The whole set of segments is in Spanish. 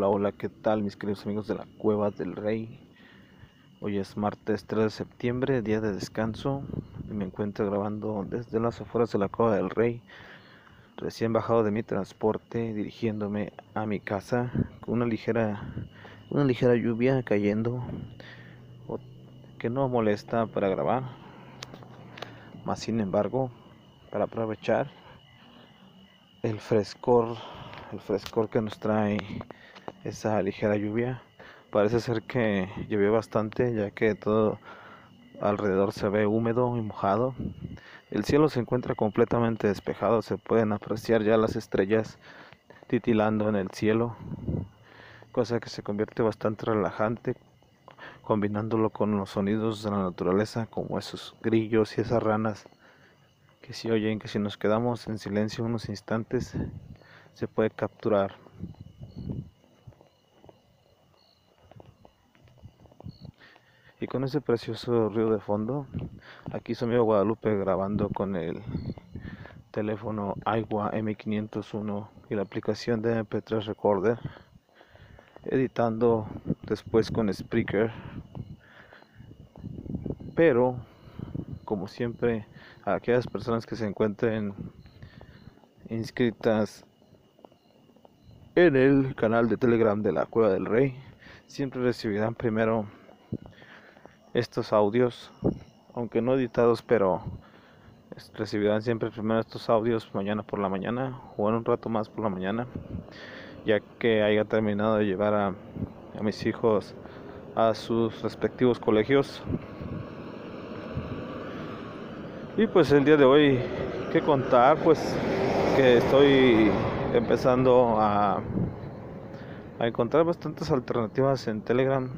Hola, hola, ¿qué tal mis queridos amigos de la Cueva del Rey? Hoy es martes 3 de septiembre, día de descanso, y me encuentro grabando desde las afueras de la Cueva del Rey, recién bajado de mi transporte, dirigiéndome a mi casa con una ligera, una ligera lluvia cayendo, que no molesta para grabar, más sin embargo, para aprovechar el frescor, el frescor que nos trae esa ligera lluvia. Parece ser que llovió bastante ya que todo alrededor se ve húmedo y mojado. El cielo se encuentra completamente despejado, se pueden apreciar ya las estrellas titilando en el cielo, cosa que se convierte bastante relajante combinándolo con los sonidos de la naturaleza como esos grillos y esas ranas que si oyen que si nos quedamos en silencio unos instantes se puede capturar. Y con ese precioso río de fondo, aquí su amigo Guadalupe grabando con el teléfono Agua M501 y la aplicación de MP3 Recorder, editando después con Spreaker. Pero, como siempre, a aquellas personas que se encuentren inscritas en el canal de Telegram de la Cueva del Rey, siempre recibirán primero estos audios, aunque no editados, pero recibirán siempre primero estos audios mañana por la mañana o en un rato más por la mañana, ya que haya terminado de llevar a, a mis hijos a sus respectivos colegios. Y pues el día de hoy, ¿qué contar? Pues que estoy empezando a, encontrar bastantes alternativas en Telegram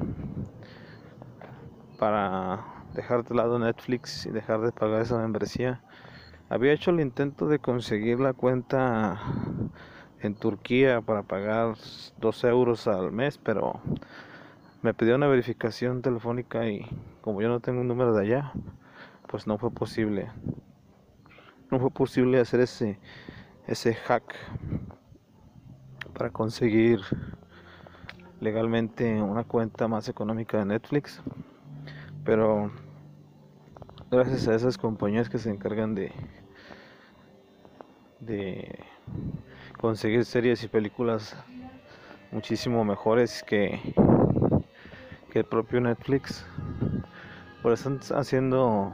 para dejar de lado Netflix y dejar de pagar esa membresía. Había hecho el intento de conseguir la cuenta en Turquía para pagar 2 euros al mes, pero me pidió una verificación telefónica y como yo no tengo un número de allá, pues no fue posible. No fue posible hacer ese ese hack para conseguir legalmente una cuenta más económica de Netflix. Pero gracias a esas compañías que se encargan de de conseguir series y películas muchísimo mejores que, que el propio Netflix por eso están haciendo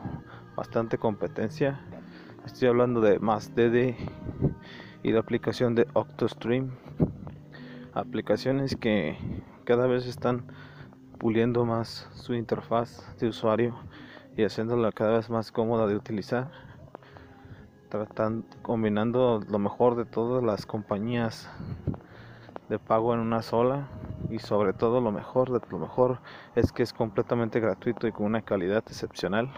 bastante competencia. Estoy hablando de más DD y la aplicación de Octostream. Aplicaciones que cada vez están puliendo más su interfaz de usuario y haciéndola cada vez más cómoda de utilizar tratando combinando lo mejor de todas las compañías de pago en una sola y sobre todo lo mejor de lo mejor es que es completamente gratuito y con una calidad excepcional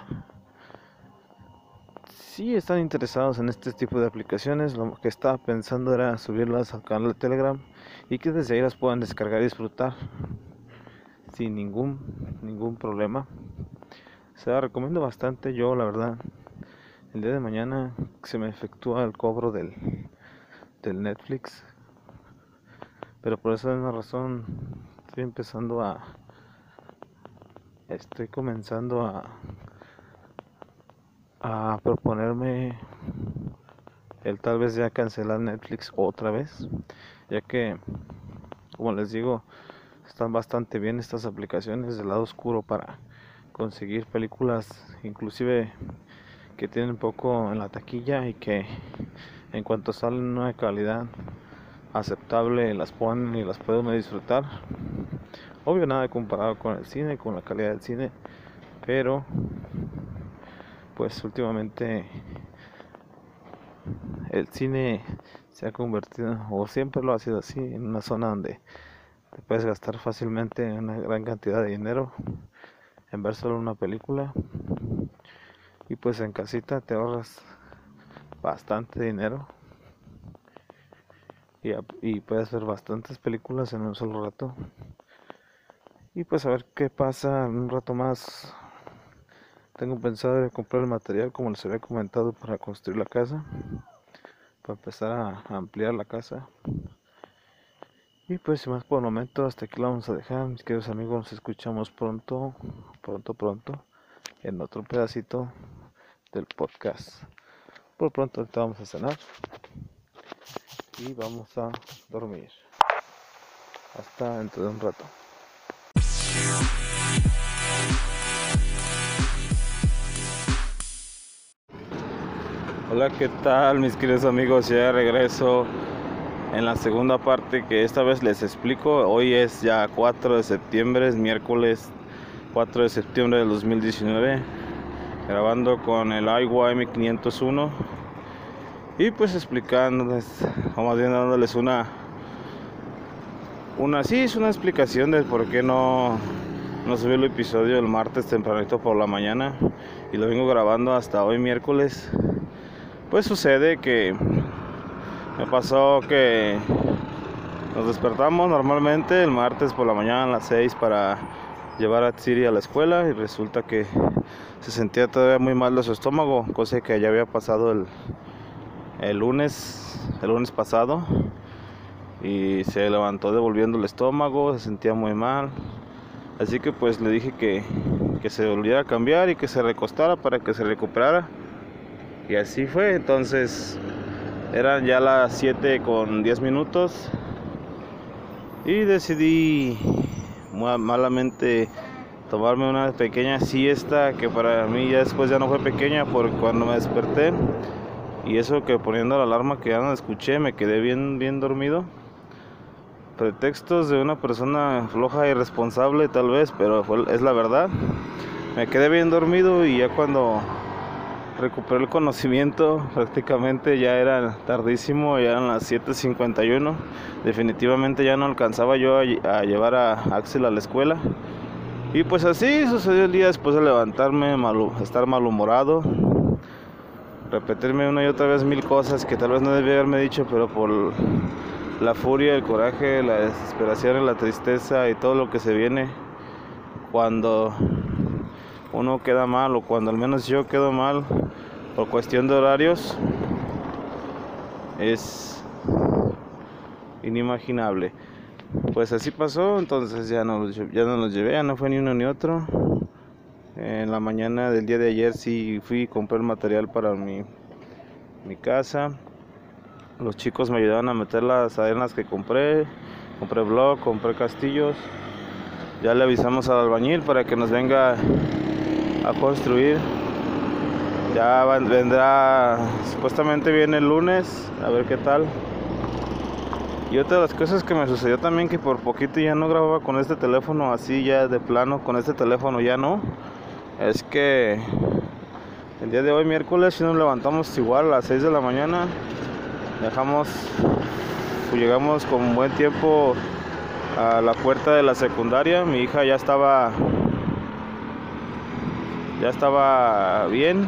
si están interesados en este tipo de aplicaciones lo que estaba pensando era subirlas al canal de telegram y que desde ahí las puedan descargar y disfrutar sin ningún ningún problema. Se la recomiendo bastante yo la verdad el día de mañana se me efectúa el cobro del del Netflix pero por esa misma razón estoy empezando a estoy comenzando a a proponerme el tal vez ya cancelar Netflix otra vez ya que como les digo están bastante bien estas aplicaciones del lado oscuro para conseguir películas inclusive que tienen poco en la taquilla y que en cuanto salen una calidad aceptable las ponen y las pueden disfrutar. Obvio nada comparado con el cine con la calidad del cine pero pues últimamente el cine se ha convertido o siempre lo ha sido así en una zona donde te puedes gastar fácilmente una gran cantidad de dinero en ver solo una película. Y pues en casita te ahorras bastante dinero. Y, puedes ver bastantes películas en un solo rato. Y pues a ver qué pasa en un rato más tengo pensado comprar el material como les había comentado para construir la casa para empezar a ampliar la casa y pues sin más por el momento, hasta aquí lo vamos a dejar, mis queridos amigos, nos escuchamos pronto, pronto, pronto, en otro pedacito del podcast. Por pronto ahorita vamos a cenar y vamos a dormir. Hasta dentro de un rato. Hola, ¿qué tal mis queridos amigos? Ya regreso en la segunda parte que esta vez les explico. Hoy es ya 4 de septiembre, es miércoles 4 de septiembre del 2019, grabando con el IWM 501 y pues explicándoles, o más bien dándoles una, una, sí, es una explicación de por qué no, no subí el episodio el martes tempranito por la mañana y lo vengo grabando hasta hoy miércoles. Pues sucede que me pasó que nos despertamos normalmente el martes por la mañana a las 6 para llevar a Siri a la escuela y resulta que se sentía todavía muy mal de su estómago, cosa que ya había pasado el, el lunes, el lunes pasado y se levantó devolviendo el estómago, se sentía muy mal. Así que pues le dije que, que se volviera a cambiar y que se recostara para que se recuperara. Y así fue, entonces eran ya las 7 con 10 minutos. Y decidí malamente tomarme una pequeña siesta que para mí ya después ya no fue pequeña porque cuando me desperté. Y eso que poniendo la alarma que ya no escuché me quedé bien bien dormido. Pretextos de una persona floja y responsable tal vez pero es la verdad. Me quedé bien dormido y ya cuando recuperé el conocimiento, prácticamente ya era tardísimo, ya eran las 7.51, definitivamente ya no alcanzaba yo a, llevar a Axel a la escuela. Y pues así sucedió el día después de levantarme, estar malhumorado, repetirme una y otra vez mil cosas que tal vez no debía haberme dicho, pero por la furia, el coraje, la desesperación, la tristeza y todo lo que se viene cuando uno queda mal o cuando al menos yo quedo mal por cuestión de horarios es inimaginable. Pues así pasó, entonces ya no, ya no los llevé, ya no fue ni uno ni otro. En la mañana del día de ayer sí fui y compré el material para mi, mi casa. Los chicos me ayudaron a meter las arenas que compré. Compré blog, compré castillos. Ya le avisamos al albañil para que nos venga a construir. Ya vendrá, supuestamente viene el lunes, a ver qué tal. Y otra de las cosas que me sucedió también que por poquito ya no grababa con este teléfono así ya de plano, con este teléfono ya no. Es que el día de hoy miércoles si nos levantamos igual a las 6 de la mañana. Dejamos, pues llegamos con buen tiempo a la puerta de la secundaria. Mi hija ya estaba ya estaba bien.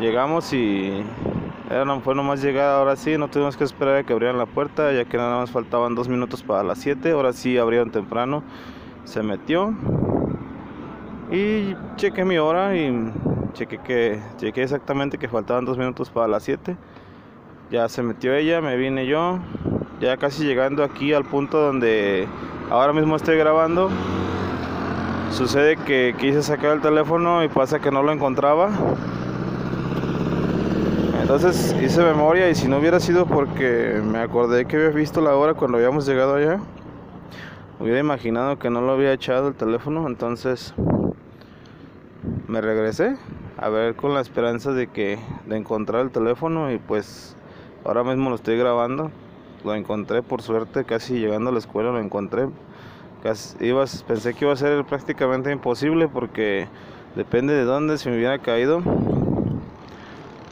Llegamos y era, fue nomás llegar, ahora sí, no tuvimos que esperar a que abrieran la puerta, ya que nada más faltaban dos minutos para las 7, ahora sí abrieron temprano, se metió. Y chequé mi hora y chequé, que, exactamente que faltaban dos minutos para las 7, ya se metió ella, me vine yo, ya casi llegando aquí al punto donde ahora mismo estoy grabando, Sucede que quise sacar el teléfono y pasa que no lo encontraba. Entonces hice memoria y si no hubiera sido porque me acordé que había visto la hora cuando habíamos llegado allá, hubiera imaginado que no lo había echado el teléfono, entonces me regresé a ver con la esperanza de que de encontrar el teléfono y pues ahora mismo lo estoy grabando. Lo encontré por suerte casi llegando a la escuela lo encontré. Casi, pensé que iba a ser prácticamente imposible porque depende de dónde si me hubiera caído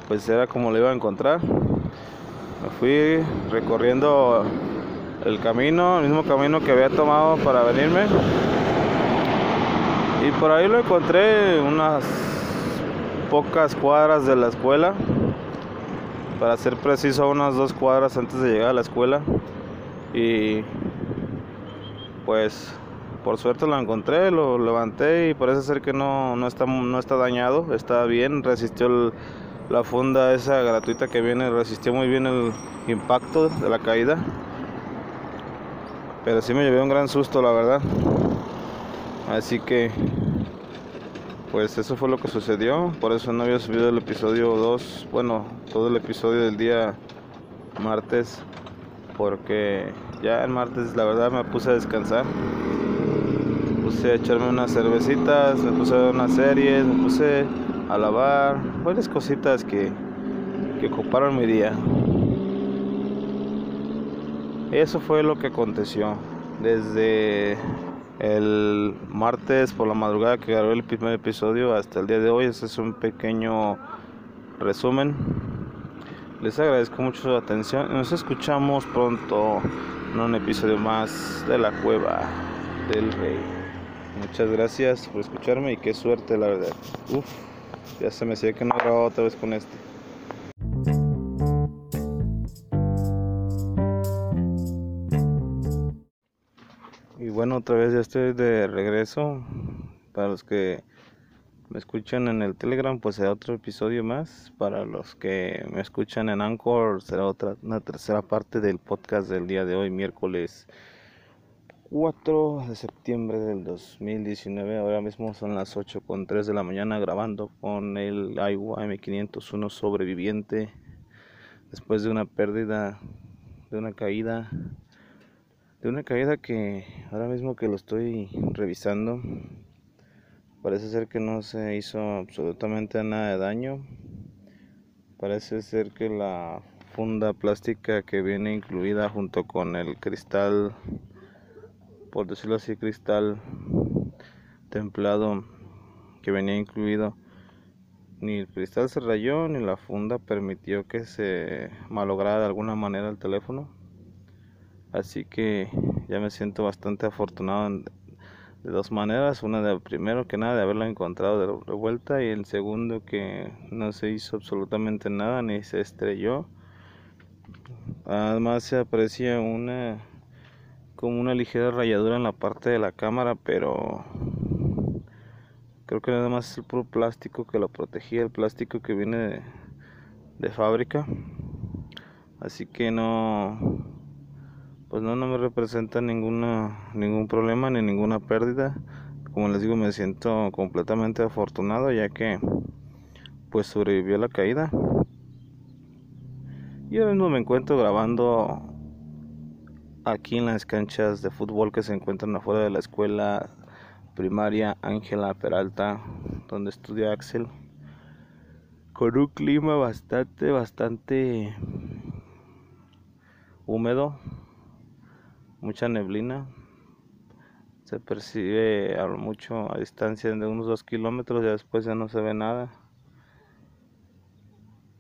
pues era como lo iba a encontrar. Me fui recorriendo el camino, el mismo camino que había tomado para venirme. Y por ahí lo encontré unas pocas cuadras de la escuela. Para ser preciso, unas dos cuadras antes de llegar a la escuela. Y pues por suerte lo encontré, lo levanté y parece ser que no, no, está, no está dañado, está bien, resistió la funda esa gratuita que viene, resistió muy bien el impacto de la caída. Pero sí me llevé un gran susto, la verdad. Así que, pues eso fue lo que sucedió. Por eso no había subido el episodio 2, bueno, todo el episodio del día martes. Porque ya el martes, la verdad, me puse a descansar. Me puse a echarme unas cervecitas, me puse a ver unas series, me puse a lavar, varias cositas que, que ocuparon mi día. Eso fue lo que aconteció desde el martes por la madrugada que grabé el primer episodio hasta el día de hoy. Ese es un pequeño resumen. Les agradezco mucho su atención. Nos escuchamos pronto en un episodio más de la cueva del rey. Muchas gracias por escucharme y qué suerte la verdad. Uf, ya se me decía que no grababa otra vez con este. bueno, otra vez ya estoy de regreso. Para los que me escuchan en el Telegram, pues será otro episodio más. Para los que me escuchan en Anchor, será otra, una tercera parte del podcast del día de hoy, miércoles 4 de septiembre del 2019. Ahora mismo son las 8 con 3 de la mañana grabando con el Aiwa M501 sobreviviente. Después de una pérdida, de una caída de una caída que ahora mismo que lo estoy revisando parece ser que no se hizo absolutamente nada de daño. Parece ser que la funda plástica que viene incluida junto con el cristal por decirlo así cristal templado que venía incluido ni el cristal se rayó ni la funda permitió que se malograra de alguna manera el teléfono. Así que ya me siento bastante afortunado de dos maneras. Una de primero que nada de haberlo encontrado de vuelta y el segundo que no se hizo absolutamente nada ni se estrelló. Además se aprecia una como una ligera rayadura en la parte de la cámara, pero creo que nada más es el puro plástico que lo protegía, el plástico que viene de fábrica. Así que no pues no, no me representa ninguna, ningún problema ni ninguna pérdida. Como les digo, me siento completamente afortunado ya que pues sobrevivió a la caída. Y ahora mismo me encuentro grabando aquí en las canchas de fútbol que se encuentran afuera de la escuela primaria Ángela Peralta, donde estudia Axel, con un clima bastante, bastante húmedo, mucha neblina. Se percibe a mucho a distancia de unos 2 kilómetros, ya después ya no se ve nada.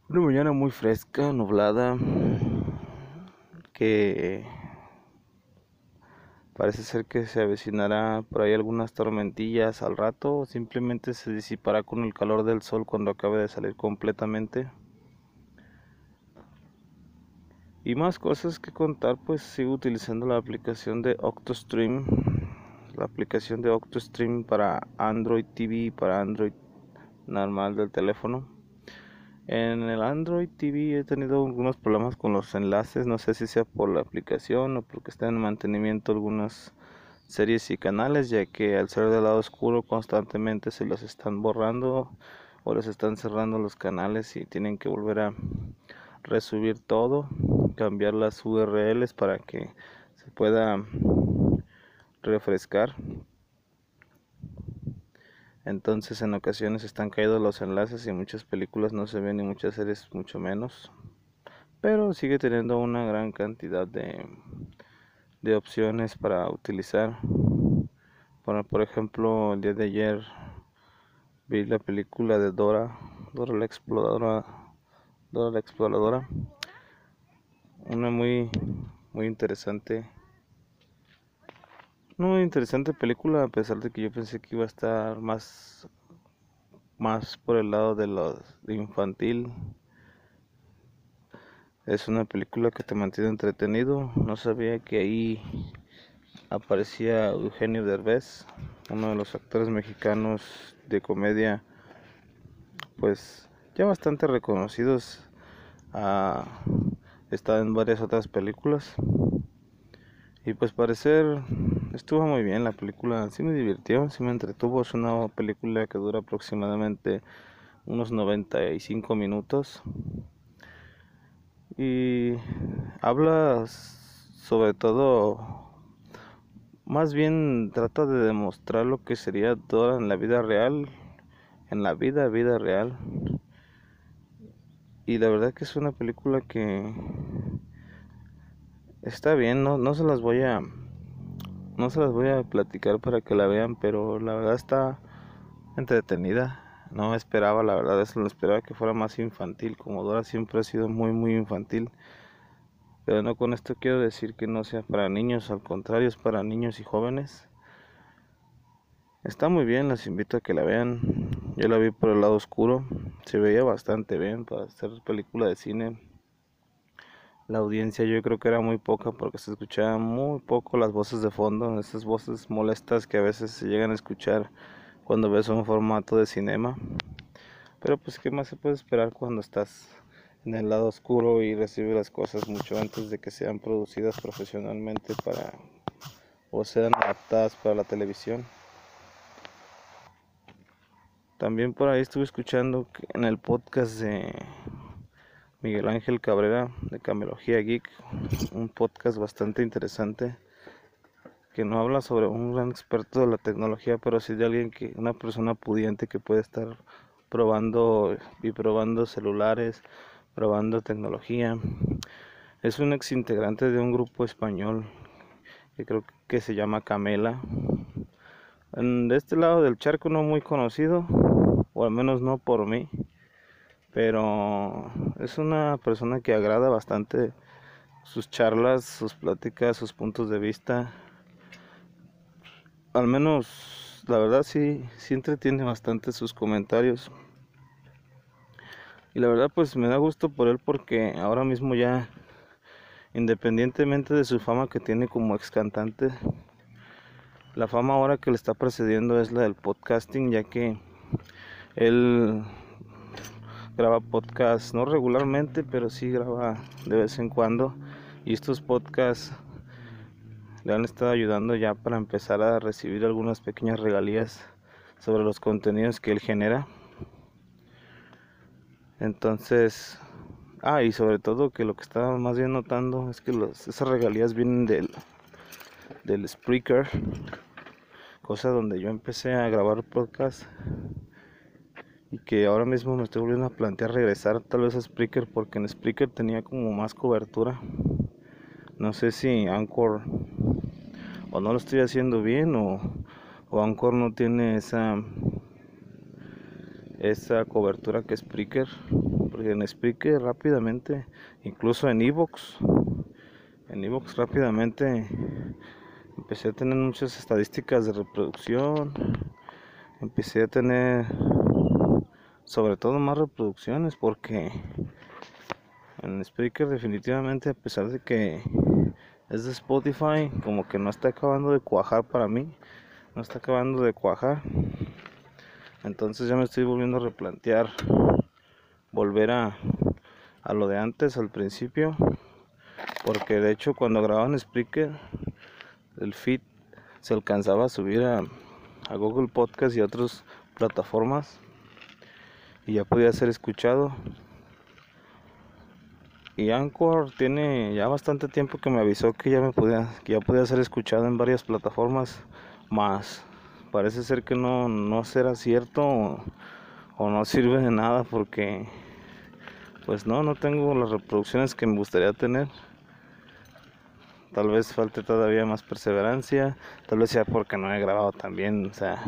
Una mañana muy fresca, nublada, que parece ser que se avecinará por ahí algunas tormentillas al rato, o simplemente se disipará con el calor del sol cuando acabe de salir completamente. Y más cosas que contar, pues sigo utilizando la aplicación de OctoStream, la aplicación de OctoStream para Android TV, para Android normal del teléfono. En el Android TV he tenido algunos problemas con los enlaces, no sé si sea por la aplicación o porque está en mantenimiento algunas series y canales, ya que al ser del lado oscuro constantemente se los están borrando o les están cerrando los canales y tienen que volver a resubir todo cambiar las URLs para que se pueda refrescar. Entonces en ocasiones están caídos los enlaces y muchas películas no se ven y muchas series mucho menos. Pero sigue teniendo una gran cantidad de, de opciones para utilizar. por ejemplo, el día de ayer vi la película de Dora, Dora la exploradora, Dora la exploradora. Una muy muy interesante muy interesante película, a pesar de que yo pensé que iba a estar más, más por el lado de lo infantil. Es una película que te mantiene entretenido. No sabía que ahí aparecía Eugenio Derbez, uno de los actores mexicanos de comedia, pues ya bastante reconocidos. Ha estado en varias otras películas. Y pues parecer estuvo muy bien la película, sí me divirtió, sí me entretuvo, es una película que dura aproximadamente unos 95 minutos y habla sobre todo, más bien trata de demostrar lo que sería Dora en la vida real, en la vida, vida real. Y la verdad que es una película que está bien, no, no se las voy a no se las voy a platicar para que la vean, pero la verdad está entretenida. No esperaba, la verdad es lo esperaba que fuera más infantil, como Dora siempre ha sido muy muy infantil. Pero no con esto quiero decir que no sea para niños, al contrario, es para niños y jóvenes. Está muy bien, les invito a que la vean. Yo la vi por el lado oscuro, se veía bastante bien para hacer película de cine la audiencia yo creo que era muy poca porque se escuchaban muy poco las voces de fondo, esas voces molestas que a veces se llegan a escuchar cuando ves un formato de cinema. Pero pues qué más se puede esperar cuando estás en el lado oscuro y recibes las cosas mucho antes de que sean producidas profesionalmente para o sean adaptadas para la televisión. También por ahí estuve escuchando en el podcast de Miguel Ángel Cabrera de Camelogía Geek, un podcast bastante interesante que no habla sobre un gran experto de la tecnología, pero sí de alguien que, una persona pudiente que puede estar probando y probando celulares, probando tecnología. Es un ex integrante de un grupo español que creo que se llama Camela. de este lado del charco no muy conocido, o al menos no por mí pero es una persona que agrada bastante sus charlas, sus pláticas, sus puntos de vista. Al menos, la verdad sí, sí entretiene bastante sus comentarios. Y la verdad pues me da gusto por él porque ahora mismo ya, independientemente de su fama que tiene como ex cantante, la fama ahora que le está precediendo es la del podcasting, ya que él graba podcasts, no regularmente, pero sí graba de vez en cuando. Y estos podcasts le han estado ayudando ya para empezar a recibir algunas pequeñas regalías sobre los contenidos que él genera. Entonces, ah, y sobre todo que lo que estaba más bien notando es que esas regalías vienen del, del Spreaker, cosa donde yo empecé a grabar podcast y que ahora mismo me estoy volviendo a plantear regresar tal vez a Spreaker porque en Spreaker tenía como más cobertura. No sé si Anchor o no lo estoy haciendo bien o, o Anchor no tiene esa esa cobertura que Spreaker porque en Spreaker rápidamente incluso en Evox en Evox rápidamente empecé a tener muchas estadísticas de reproducción empecé a tener sobre todo más reproducciones porque en Spreaker definitivamente a pesar de que es de Spotify como que no está acabando de cuajar para mí no está acabando de cuajar. Entonces ya me estoy volviendo a replantear volver a, a lo de antes al principio porque de hecho cuando grababa en Spreaker el feed se alcanzaba a subir a, a Google Podcast y otras plataformas y ya podía ser escuchado. Y Anchor tiene ya bastante tiempo que me avisó que ya me podía, ya podía ser escuchado en varias plataformas más. Parece ser que no, no será cierto o, o no sirve de nada porque pues no, no tengo las reproducciones que me gustaría tener. Tal vez falte todavía más perseverancia, tal vez sea porque no he grabado también, o sea,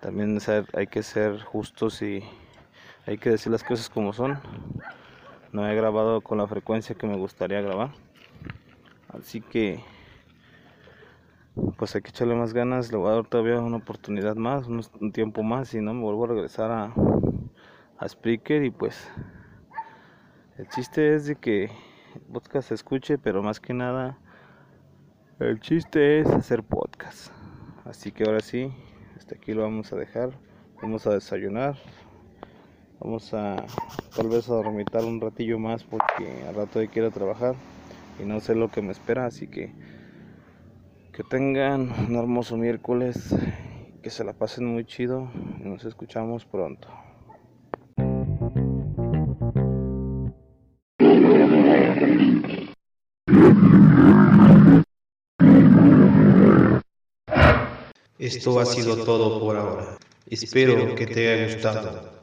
también hay que ser justos y hay que decir las cosas como son. No he grabado con la frecuencia que me gustaría grabar. Así que pues hay que echarle más ganas. Le voy a dar todavía una oportunidad más un tiempo más y no me vuelvo a regresar a, a Spreaker y pues el chiste es de que el podcast se escuche pero más que nada el chiste es hacer podcast. Así que ahora sí hasta aquí lo vamos a dejar. Vamos a desayunar Vamos a tal vez a dormitar un ratillo más porque al rato ir a trabajar y no sé lo que me espera, así que que tengan un hermoso miércoles, que se la pasen muy chido y nos escuchamos pronto. Esto ha sido todo por ahora. Espero que te haya gustado.